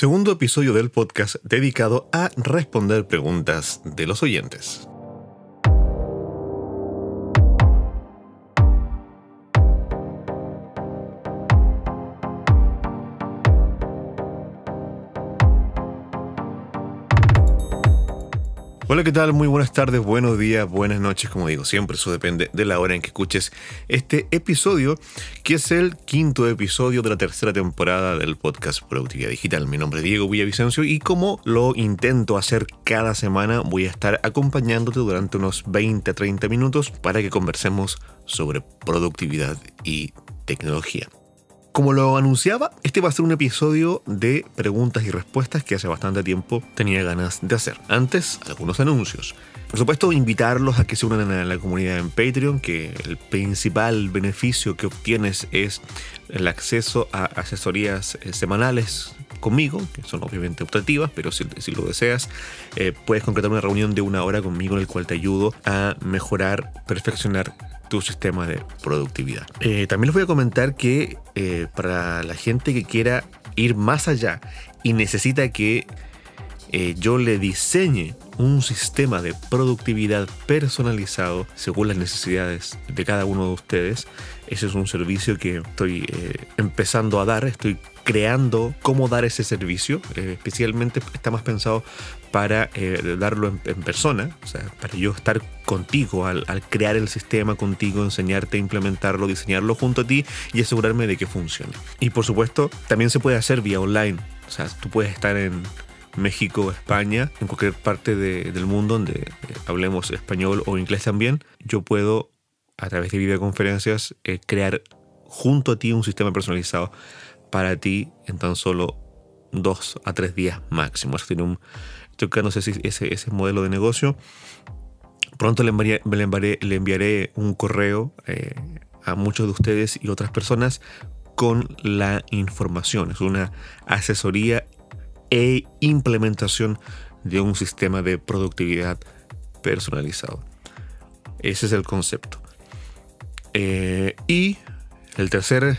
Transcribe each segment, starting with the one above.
segundo episodio del podcast dedicado a responder preguntas de los oyentes. Hola, ¿qué tal? Muy buenas tardes, buenos días, buenas noches, como digo, siempre eso depende de la hora en que escuches este episodio, que es el quinto episodio de la tercera temporada del podcast Productividad Digital. Mi nombre es Diego Villavicencio y como lo intento hacer cada semana, voy a estar acompañándote durante unos 20 a 30 minutos para que conversemos sobre productividad y tecnología. Como lo anunciaba, este va a ser un episodio de preguntas y respuestas que hace bastante tiempo tenía ganas de hacer. Antes, algunos anuncios. Por supuesto, invitarlos a que se unan a la comunidad en Patreon, que el principal beneficio que obtienes es el acceso a asesorías eh, semanales conmigo, que son obviamente optativas, pero si, lo deseas, eh, puedes concretar una reunión de una hora conmigo en el cual te ayudo a mejorar, perfeccionar tu sistema de productividad. Eh, también les voy a comentar que eh, para la gente que quiera ir más allá y necesita que eh, yo le diseñe un sistema de productividad personalizado según las necesidades de cada uno de ustedes. Ese es un servicio que estoy empezando a dar, estoy creando cómo dar ese servicio. especialmente está más pensado para eh, darlo en, persona, o sea, para yo estar contigo al, crear el sistema contigo, enseñarte a implementarlo, diseñarlo junto a ti y asegurarme de que funcione. Y por supuesto, también se puede hacer vía online, o sea, tú puedes estar en México, España, en cualquier parte del mundo donde eh, hablemos español o inglés también, yo puedo a través de videoconferencias eh, crear junto a ti un sistema personalizado para ti en tan solo dos a tres días máximo. Eso tiene un estoy buscando ese, ese modelo de negocio. Pronto le enviaré, le enviaré, un correo eh, a muchos de ustedes y otras personas con la información. Es una asesoría e implementación de un sistema de productividad personalizado. Ese es el concepto. Eh, y el tercer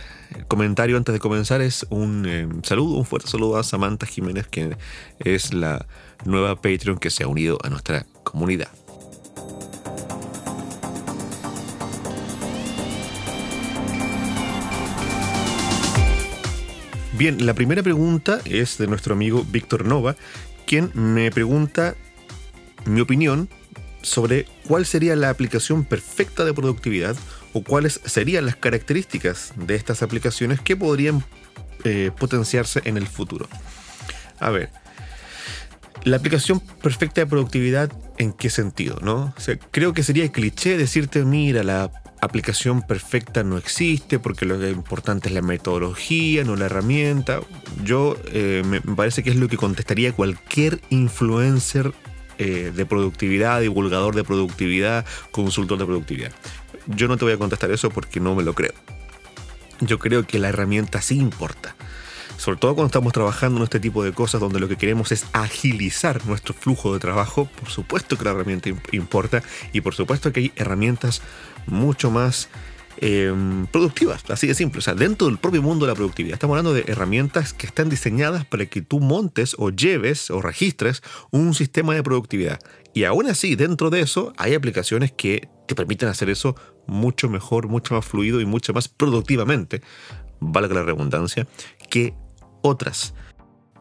comentario antes de comenzar es un eh, saludo, un fuerte saludo a Samantha Jiménez, que es la nueva Patreon que se ha unido a nuestra comunidad. Bien, la primera pregunta es de nuestro amigo Víctor Nova, quien me pregunta mi opinión sobre cuál sería la aplicación perfecta de productividad o cuáles serían las características de estas aplicaciones que podrían eh, potenciarse en el futuro. A ver, la aplicación perfecta de productividad, ¿en qué sentido? ¿no? creo que sería cliché decirte, mira, la aplicación perfecta no existe porque lo importante es la metodología, no la herramienta. Yo eh, me parece que es lo que contestaría cualquier influencer eh, de productividad, divulgador de productividad, consultor de productividad. Yo no te voy a contestar eso porque no me lo creo. Yo creo que la herramienta sí importa sobre todo cuando estamos trabajando en este tipo de cosas donde lo que queremos es agilizar nuestro flujo de trabajo, por supuesto que la herramienta importa y por supuesto que hay herramientas mucho más em, productivas, así de simple, o sea, dentro del propio mundo de la productividad. Estamos hablando de herramientas que están diseñadas para que tú montes o lleves o registres un sistema de productividad. Y aún así, dentro de eso, hay aplicaciones que te permiten hacer eso mucho mejor, mucho más fluido y mucho más productivamente, valga la redundancia, que otras.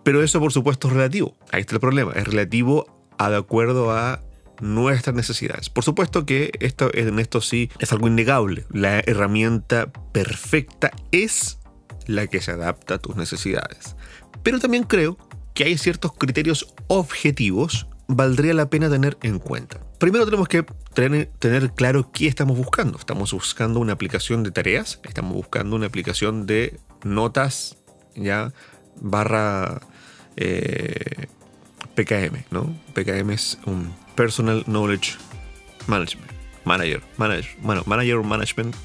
Pero eso por supuesto es relativo. Ahí está el problema. Es relativo a de acuerdo a nuestras necesidades. Por supuesto que esto, en esto sí es algo innegable. La herramienta perfecta es la que se adapta a tus necesidades. Pero también creo que hay ciertos criterios objetivos valdría la pena tener en cuenta. Primero tenemos que tener, claro qué estamos buscando. Estamos buscando una aplicación de tareas, estamos buscando una aplicación de notas ya barra eh, PKM, ¿no? PKM es un Personal Knowledge Management. Manager, manager, bueno, manager management,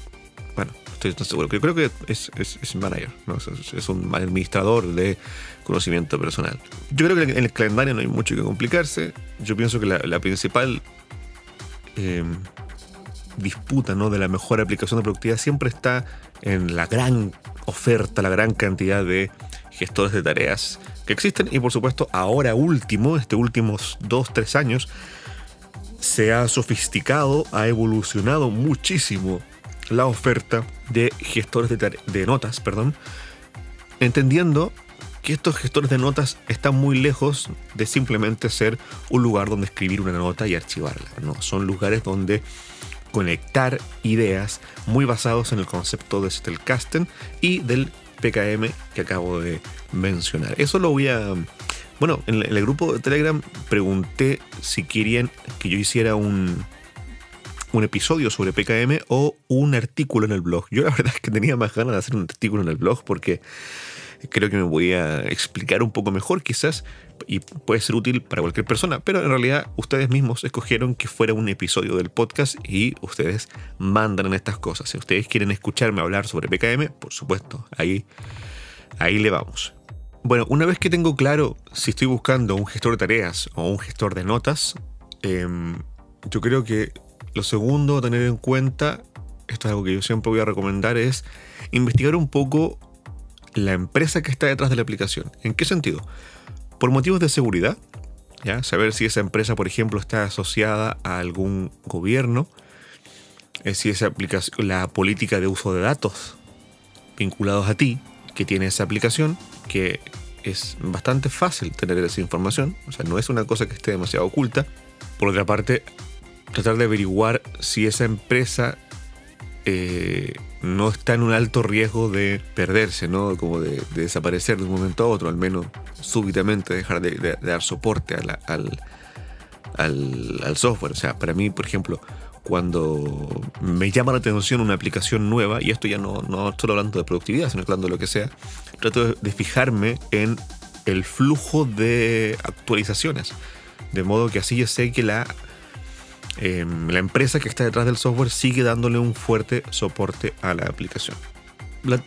bueno, estoy, seguro, creo que es, es, manager, ¿no? es, un administrador de conocimiento personal. Yo creo que en el calendario no hay mucho que complicarse. Yo pienso que la, principal em, disputa ¿no? de la mejor aplicación de productividad siempre está en la gran oferta, la gran cantidad de gestores de tareas que existen y por supuesto ahora último, este últimos 2-3 años, se ha sofisticado, ha evolucionado muchísimo la oferta de gestores de, de notas, perdón, entendiendo que estos gestores de notas están muy lejos de simplemente ser un lugar donde escribir una nota y archivarla. No, son lugares donde conectar ideas muy basados en el concepto de Stellcasten y del PKM que acabo de mencionar. Eso lo voy a... Bueno, en el grupo de Telegram pregunté si querían que yo hiciera un, un episodio sobre PKM o un artículo en el blog. Yo la verdad es que tenía más ganas de hacer un artículo en el blog porque creo que me voy a explicar un poco mejor quizás y puede ser útil para cualquier persona, pero en realidad ustedes mismos escogieron que fuera un episodio del podcast y ustedes mandan estas cosas. Si ustedes quieren escucharme hablar sobre PKM, por supuesto, ahí, ahí le vamos. Bueno, una vez que tengo claro si estoy buscando un gestor de tareas o un gestor de notas, em, yo creo que lo segundo a tener en cuenta, esto es algo que yo siempre voy a recomendar, es investigar un poco la empresa que está detrás de la aplicación. ¿En qué sentido? Por motivos de seguridad, ¿ya? saber si esa empresa, por ejemplo, está asociada a algún gobierno, eh, si esa aplicación, la política de uso de datos vinculados a ti que tiene esa aplicación, que es bastante fácil tener esa información, o sea, no es una cosa que esté demasiado oculta. Por otra parte, tratar de averiguar si esa empresa eh, no está en un alto riesgo de perderse, ¿no? Como de, desaparecer de un momento a otro, al menos súbitamente dejar de, dar soporte al, software. O sea, para mí, por ejemplo, cuando me llama la atención una aplicación nueva, y esto ya no, no estoy hablando de productividad, sino hablando de lo que sea, trato de fijarme en el flujo de actualizaciones. De modo que así yo sé que la Em, la empresa que está detrás del software sigue dándole un fuerte soporte a la aplicación.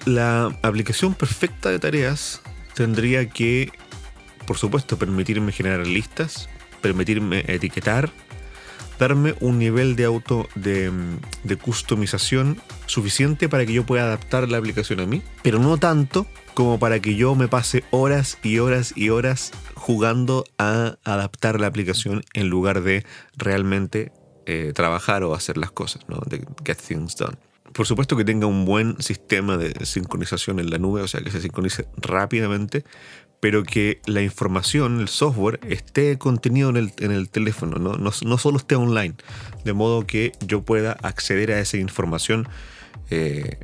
La, aplicación perfecta de tareas tendría que, por supuesto, permitirme generar listas, permitirme etiquetar, darme un nivel de auto de, de, customización suficiente para que yo pueda adaptar la aplicación a mí, pero no tanto como para que yo me pase horas y horas y horas jugando a adaptar la aplicación en lugar de realmente eh, trabajar o hacer las cosas, ¿no? De get things done. Por supuesto que tenga un buen sistema de sincronización en la nube, o sea, que se sincronice rápidamente, pero que la información, el software, esté contenido en el, teléfono, ¿no? No, no solo esté online, de modo que yo pueda acceder a esa información, eh,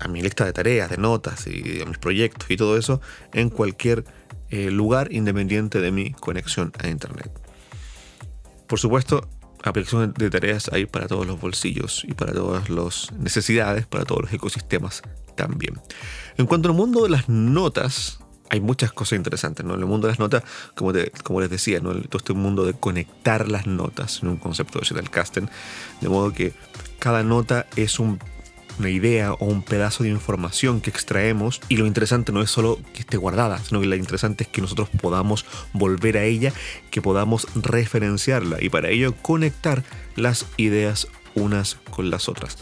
a, mi lista de tareas, de notas y a mis proyectos y todo eso en cualquier eh, lugar independiente de mi conexión a Internet. Por supuesto, aplicaciones de tareas hay para todos los bolsillos y para todas las necesidades, para todos los ecosistemas también. En cuanto al mundo de las notas, hay muchas cosas interesantes, ¿no? En el mundo de las notas, como, como les decía, ¿no? Todo este mundo de conectar las notas en un concepto de casting de modo que cada nota es un una idea o un pedazo de información que extraemos y lo interesante no es solo que esté guardada, sino que lo interesante es que nosotros podamos volver a ella, que podamos referenciarla y para ello conectar las ideas unas con las otras.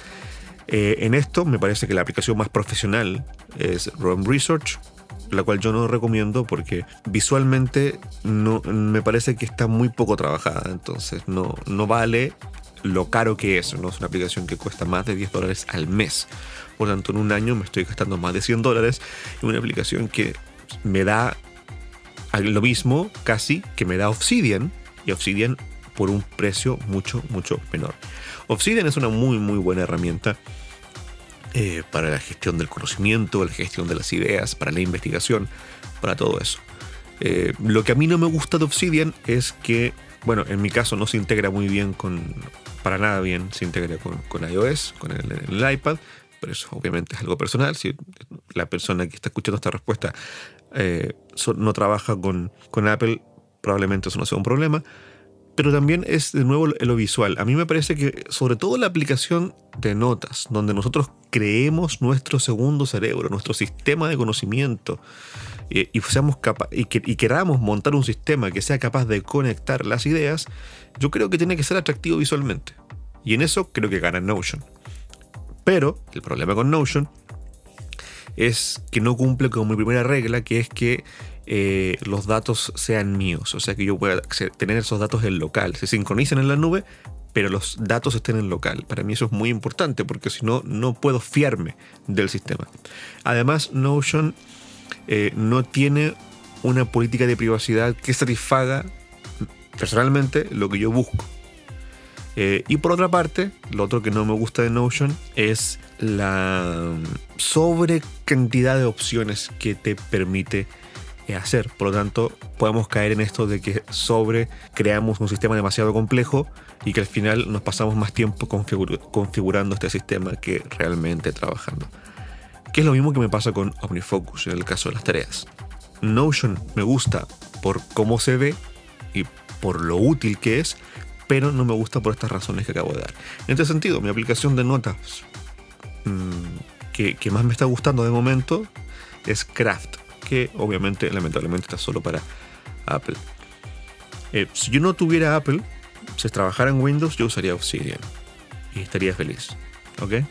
Eh, en esto me parece que la aplicación más profesional es ROM Research, la cual yo no recomiendo porque visualmente no, me parece que está muy poco trabajada, entonces no, no vale lo caro que es. ¿no? Es una aplicación que cuesta más de 10 dólares al mes. Por lo tanto, en un año me estoy gastando más de 100 dólares en una aplicación que me da lo mismo casi que me da Obsidian y Obsidian por un precio mucho, mucho menor. Obsidian es una muy, muy buena herramienta eh, para la gestión del conocimiento, la gestión de las ideas, para la investigación, para todo eso. Eh, lo que a mí no me gusta de Obsidian es que, bueno, en mi caso no se integra muy bien con, para nada bien se integra con, iOS, con el, iPad, pero eso obviamente es algo personal. Si la persona que está escuchando esta respuesta eh, no trabaja con, con Apple, probablemente eso no sea un problema. Pero también es de nuevo lo visual. A mí me parece que sobre todo la aplicación de notas, donde nosotros creemos nuestro segundo cerebro, nuestro sistema de conocimiento, eh, y, y, y queramos montar un sistema que sea capaz de conectar las ideas, yo creo que tiene que ser atractivo visualmente. Y en eso creo que gana Notion. Pero el problema con Notion es que no cumple con mi primera regla, que es que eh, los datos sean míos, o sea que yo pueda tener esos datos en local, se sincronizan en la nube, pero los datos estén en local. Para mí eso es muy importante porque si no, no puedo fiarme del sistema. Además, Notion eh, no tiene una política de privacidad que satisfaga personalmente lo que yo busco. Eh, y por otra parte, lo otro que no me gusta de Notion es la sobre cantidad de opciones que te permite eh, hacer. Por lo tanto, podemos caer en esto de que sobre creamos un sistema demasiado complejo y que al final nos pasamos más tiempo configurando este sistema que realmente trabajando. Que es lo mismo que me pasa con OmniFocus en el caso de las tareas. Notion me gusta por cómo se ve y por lo útil que es, pero no me gusta por estas razones que acabo de dar. En este sentido, mi aplicación de notas mm, que, más me está gustando de momento es Craft, que obviamente, lamentablemente, está solo para Apple. Eh, si yo no tuviera Apple, si trabajara en Windows, yo usaría Obsidian y estaría feliz. ¿Ok?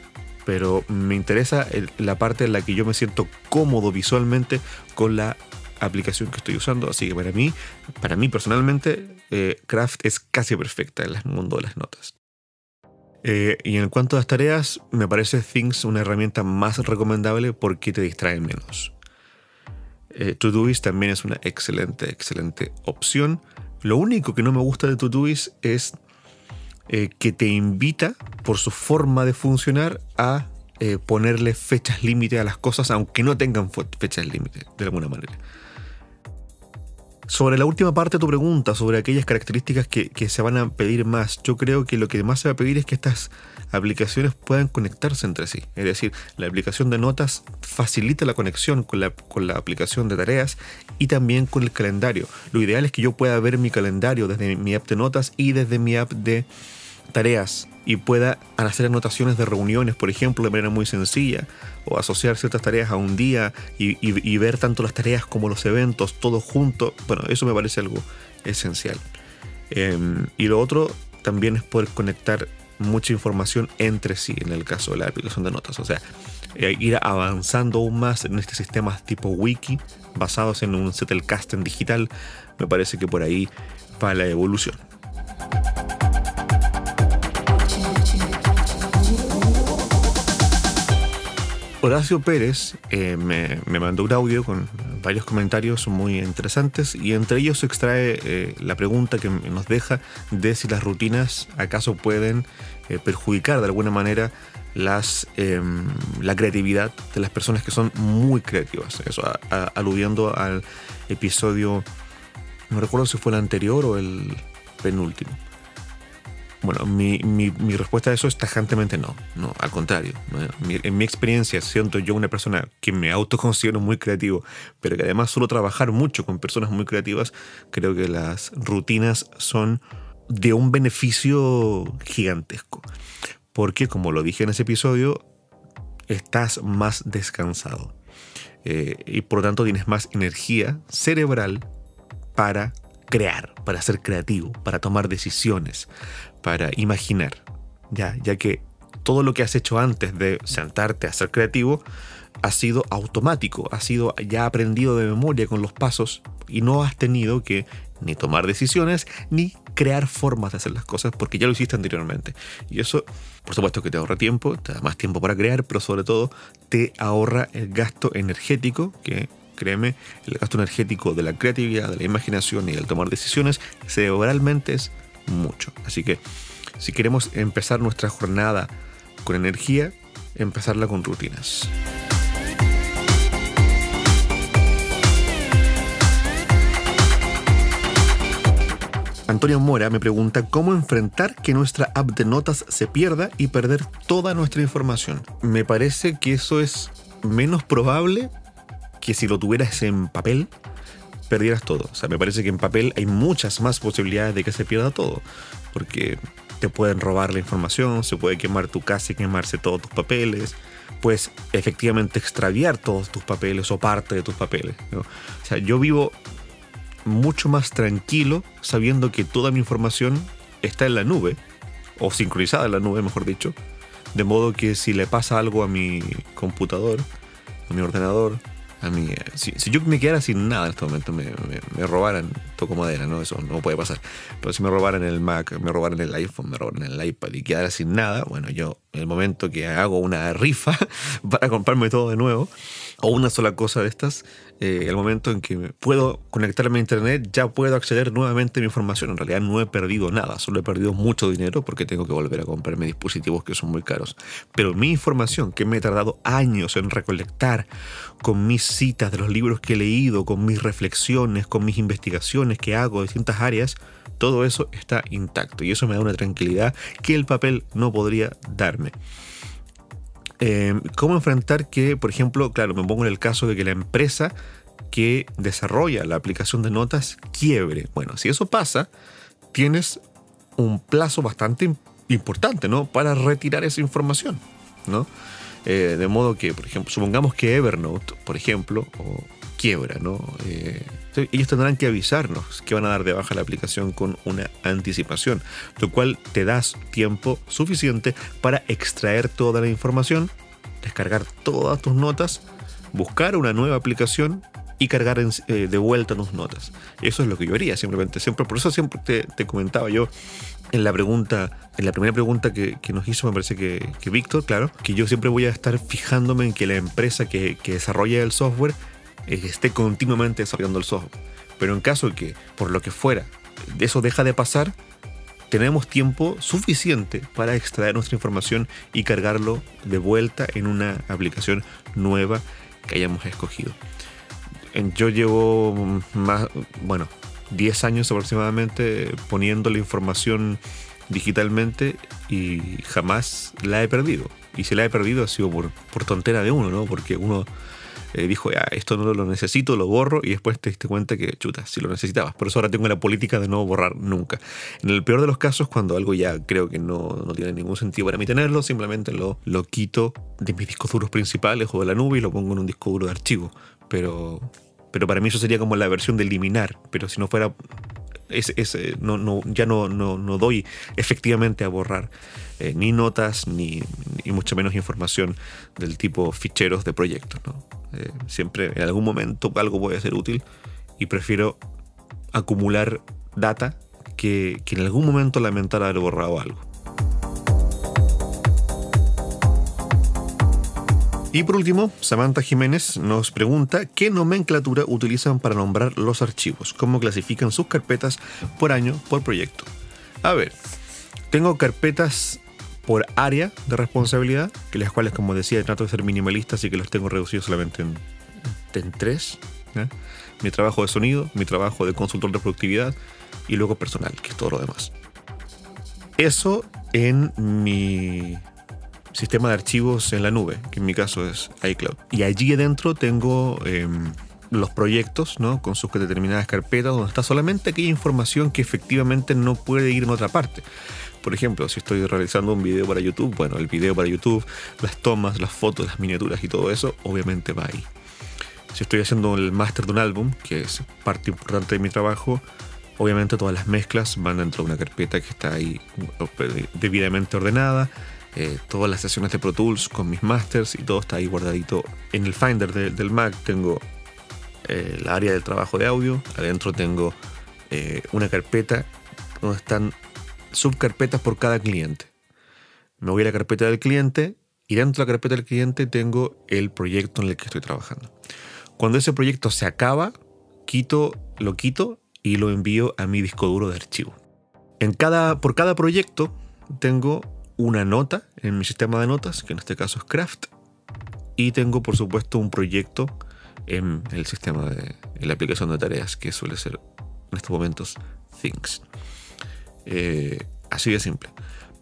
Pero me interesa la parte en la que yo me siento cómodo visualmente con la aplicación que estoy usando. Así que para mí, para mí personalmente, eh, Craft es casi perfecta en el mundo de las notas. Eh, y en cuanto a las tareas, me parece Things una herramienta más recomendable porque te distrae menos. Eh, Todoist también es una excelente, excelente opción. Lo único que no me gusta de Todoist es eh, que te invita, por su forma de funcionar, a ponerle fechas límite a las cosas, aunque no tengan fechas límite, de alguna manera. Sobre la última parte de tu pregunta, sobre aquellas características que, se van a pedir más, yo creo que lo que más se va a pedir es que estas aplicaciones puedan conectarse entre sí. Es decir, la aplicación de notas facilita la conexión con la, con la aplicación de tareas y también con el calendario. Lo ideal es que yo pueda ver mi calendario desde mi app de notas y desde mi app de tareas y pueda hacer anotaciones de reuniones, por ejemplo, de manera muy sencilla, o asociar ciertas tareas a un día y, ver tanto las tareas como los eventos, todo junto. Bueno, eso me parece algo esencial. Em, y lo otro también es poder conectar mucha información entre sí en el caso de la aplicación de notas. O sea, eh, ir avanzando aún más en este sistema tipo wiki basados en un Zettelkasten digital, me parece que por ahí va la evolución. Horacio Pérez eh, me, mandó un audio con varios comentarios muy interesantes y entre ellos se extrae eh, la pregunta que nos deja de si las rutinas acaso pueden eh, perjudicar de alguna manera las, em, la creatividad de las personas que son muy creativas. Eso aludiendo al episodio, no recuerdo si fue el anterior o el penúltimo. Bueno, mi, respuesta a eso es tajantemente no, no, al contrario. en mi experiencia, siento yo una persona que me autoconsidero muy creativo, pero que además suelo trabajar mucho con personas muy creativas, creo que las rutinas son de un beneficio gigantesco. Porque, como lo dije en ese episodio, estás más descansado. Eh, y por lo tanto tienes más energía cerebral para crear, para ser creativo, para tomar decisiones, para imaginar, ya, ya que todo lo que has hecho antes de sentarte a ser creativo ha sido automático, ha sido ya aprendido de memoria con los pasos y no has tenido que ni tomar decisiones ni crear formas de hacer las cosas porque ya lo hiciste anteriormente. Y eso, por supuesto que te ahorra tiempo, te da más tiempo para crear, pero sobre todo te ahorra el gasto energético que créeme, el gasto energético de la creatividad, de la imaginación y del tomar decisiones cerebralmente es mucho. Así que si queremos empezar nuestra jornada con energía, empezarla con rutinas. Antonio Mora me pregunta cómo enfrentar que nuestra app de notas se pierda y perder toda nuestra información. Me parece que eso es menos probable que si lo tuvieras en papel, perdieras todo. O sea, me parece que en papel hay muchas más posibilidades de que se pierda todo. Porque te pueden robar la información, se puede quemar tu casa y quemarse todos tus papeles. Puedes efectivamente extraviar todos tus papeles o parte de tus papeles. O sea, yo vivo mucho más tranquilo sabiendo que toda mi información está en la nube, o sincronizada en la nube, mejor dicho. De modo que si le pasa algo a mi computador, a mi ordenador, a mí, si, yo me quedara sin nada en este momento, me, me, robaran, toco madera, ¿no? Eso no puede pasar. Pero si me robaran el Mac, me robaran el iPhone, me robaran el iPad y quedara sin nada, bueno, yo en el momento que hago una rifa para comprarme todo de nuevo, o una sola cosa de estas, eh, el momento en que puedo conectarme a internet, ya puedo acceder nuevamente a mi información. En realidad no he perdido nada, solo he perdido mucho dinero porque tengo que volver a comprarme dispositivos que son muy caros. Pero mi información, que me he tardado años en recolectar, con mis citas de los libros que he leído, con mis reflexiones, con mis investigaciones que hago de distintas áreas, todo eso está intacto y eso me da una tranquilidad que el papel no podría darme. Eh, ¿Cómo enfrentar que, por ejemplo, claro, me pongo en el caso de que la empresa que desarrolla la aplicación de notas quiebre? Bueno, si eso pasa, tienes un plazo bastante importante, ¿no? Para retirar esa información, ¿no? Eh, de modo que, por ejemplo, supongamos que Evernote, por ejemplo, quiebra, ¿no? Eh, ellos tendrán que avisarnos que van a dar de baja la aplicación con una anticipación, lo cual te das tiempo suficiente para extraer toda la información, descargar todas tus notas, buscar una nueva aplicación y cargar eh, de vuelta tus notas. Eso es lo que yo haría, simplemente. Siempre, por eso siempre te, comentaba yo en la pregunta, en la primera pregunta que, nos hizo, me parece que, Víctor, claro, que yo siempre voy a estar fijándome en que la empresa que, que desarrolla el software esté continuamente desarrollando el software. Pero en caso de que, por lo que fuera, eso deja de pasar, tenemos tiempo suficiente para extraer nuestra información y cargarlo de vuelta en una aplicación nueva que hayamos escogido. Yo llevo más, bueno, 10 años aproximadamente poniendo la información digitalmente y jamás la he perdido. Y si la he perdido ha sido por, por tontera de uno, ¿no? Porque uno eh, dijo, ya, esto no lo necesito, lo borro, y después te diste cuenta que, chuta, si lo necesitabas. Por eso ahora tengo la política de no borrar nunca. En el peor de los casos, cuando algo ya creo que no, no tiene ningún sentido para mí tenerlo, simplemente lo, lo quito de mis discos duros principales o de la nube y lo pongo en un disco duro de archivo. Pero, pero para mí eso sería como la versión de eliminar. Pero si no fuera es, no, no, ya no, no, no, doy efectivamente a borrar eh, ni notas ni, ni, mucho menos información del tipo ficheros de proyectos. Eh, siempre en algún momento algo puede ser útil y prefiero acumular data que, que en algún momento lamentar haber borrado algo. Y por último, Samantha Jiménez nos pregunta qué nomenclatura utilizan para nombrar los archivos, cómo clasifican sus carpetas por año, por proyecto. A ver, tengo carpetas por área de responsabilidad, que las cuales, como decía, trato de ser minimalista, así que los tengo reducidos solamente en, en tres. Mi trabajo de sonido, mi trabajo de consultor de productividad y luego personal, que es todo lo demás. Eso en mi sistema de archivos en la nube, que en mi caso es iCloud. Y allí adentro tengo em, los proyectos, ¿no? Con sus determinadas carpetas, donde está solamente aquella información que efectivamente no puede ir en otra parte. Por ejemplo, si estoy realizando un video para YouTube, bueno, el video para YouTube, las tomas, las fotos, las miniaturas y todo eso, obviamente va ahí. Si estoy haciendo el máster de un álbum, que es parte importante de mi trabajo, obviamente todas las mezclas van dentro de una carpeta que está ahí debidamente ordenada eh, todas las sesiones de Pro Tools con mis masters y todo está ahí guardadito. En el Finder del Mac tengo eh, la área del trabajo de audio, adentro tengo eh, una carpeta donde están subcarpetas por cada cliente. Me voy a la carpeta del cliente y dentro de la carpeta del cliente tengo el proyecto en el que estoy trabajando. Cuando ese proyecto se acaba, quito, lo quito y lo envío a mi disco duro de archivo. En cada, por cada proyecto tengo una nota en mi sistema de notas, que en este caso es Craft, y tengo por supuesto un proyecto en el sistema de la aplicación de tareas, que suele ser en estos momentos Things. Eh, así de simple.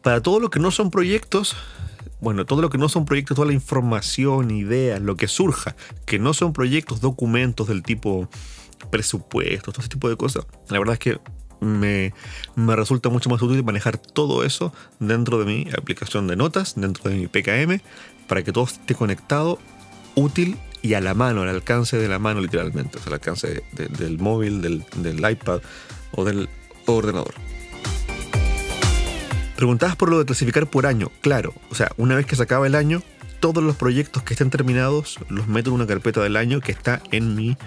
Para todo lo que no son proyectos, bueno, todo lo que no son proyectos, toda la información, ideas, lo que surja, que no son proyectos, documentos del tipo presupuestos, todo ese tipo de cosas, la verdad es que me, resulta mucho más útil manejar todo eso dentro de mi aplicación de notas, dentro de mi PKM, para que todo esté conectado, útil y a la mano, al alcance de la mano literalmente, o sea, al alcance del móvil, del, del iPad o del ordenador. Preguntabas por lo de clasificar por año. Claro, o sea, una vez que se acaba el año, todos los proyectos que estén terminados los meto en una carpeta del año que está en mi,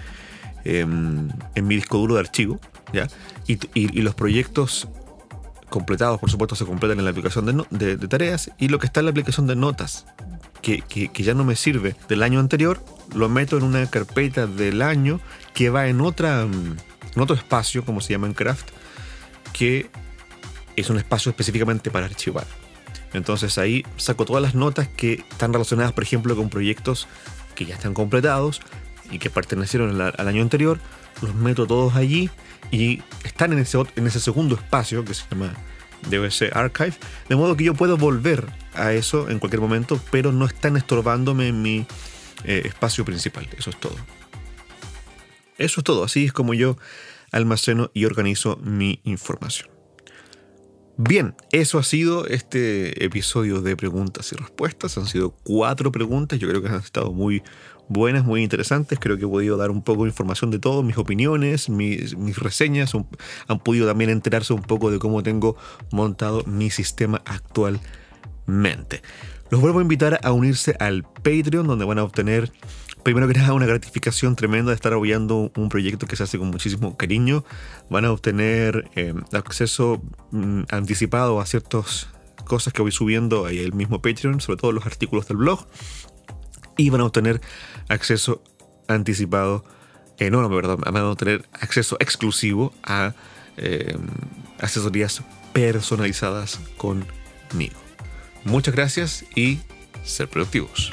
em, en mi disco duro de archivo. ¿ya? Y, los proyectos completados, por supuesto, se completan en la aplicación de, tareas y lo que está en la aplicación de notas, que, ya no me sirve del año anterior, lo meto en una carpeta del año que va en, otra, en otro espacio, como se llama en Craft, que es un espacio específicamente para archivar. Entonces ahí saco todas las notas que están relacionadas, por ejemplo, con proyectos que ya están completados y que pertenecieron al, año anterior, los meto todos allí y están en ese, segundo espacio que se llama DBC Archive, de modo que yo puedo volver a eso en cualquier momento, pero no están estorbándome en mi eh, espacio principal. Eso es todo. Eso es todo. Así es como yo almaceno y organizo mi información. Bien, eso ha sido este episodio de preguntas y respuestas. Han sido cuatro preguntas, yo creo que han estado muy buenas, muy interesantes. Creo que he podido dar un poco de información de todo, mis opiniones, mis, reseñas. han podido también enterarse un poco de cómo tengo montado mi sistema actualmente. Los vuelvo a invitar a unirse al Patreon, donde van a obtener primero que nada una gratificación tremenda de estar apoyando un proyecto que se hace con muchísimo cariño. Van a obtener eh, acceso mm, anticipado a ciertas cosas que voy subiendo ahí el mismo Patreon, sobre todo los artículos del blog. Y van a obtener acceso anticipado, eh, no, no, perdón, van a obtener acceso exclusivo a eh, asesorías personalizadas conmigo. Muchas gracias y ser productivos.